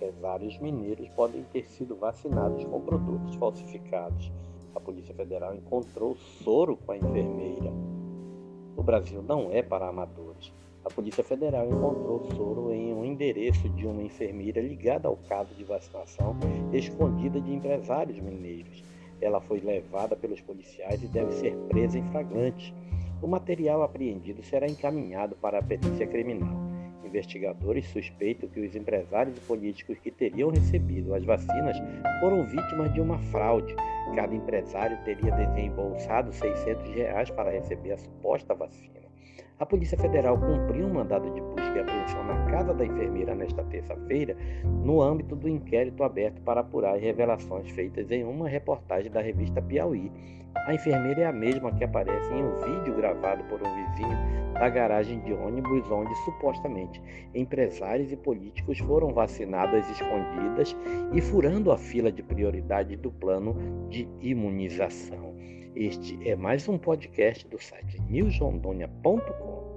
empresários mineiros podem ter sido vacinados com produtos falsificados. A Polícia Federal encontrou soro com a enfermeira. O Brasil não é para amadores. A Polícia Federal encontrou soro em um endereço de uma enfermeira ligada ao caso de vacinação escondida de empresários mineiros. Ela foi levada pelos policiais e deve ser presa em flagrante. O material apreendido será encaminhado para a perícia criminal. Investigadores suspeitam que os empresários e políticos que teriam recebido as vacinas foram vítimas de uma fraude. Cada empresário teria desembolsado 600 reais para receber a suposta vacina. A Polícia Federal cumpriu um mandado de busca e apreensão na casa da enfermeira nesta terça-feira, no âmbito do inquérito aberto para apurar as revelações feitas em uma reportagem da revista Piauí. A enfermeira é a mesma que aparece em um vídeo gravado por um vizinho da garagem de ônibus, onde supostamente empresários e políticos foram vacinados escondidas e furando a fila de prioridade do plano de imunização. Este é mais um podcast do site newsrondônia.com.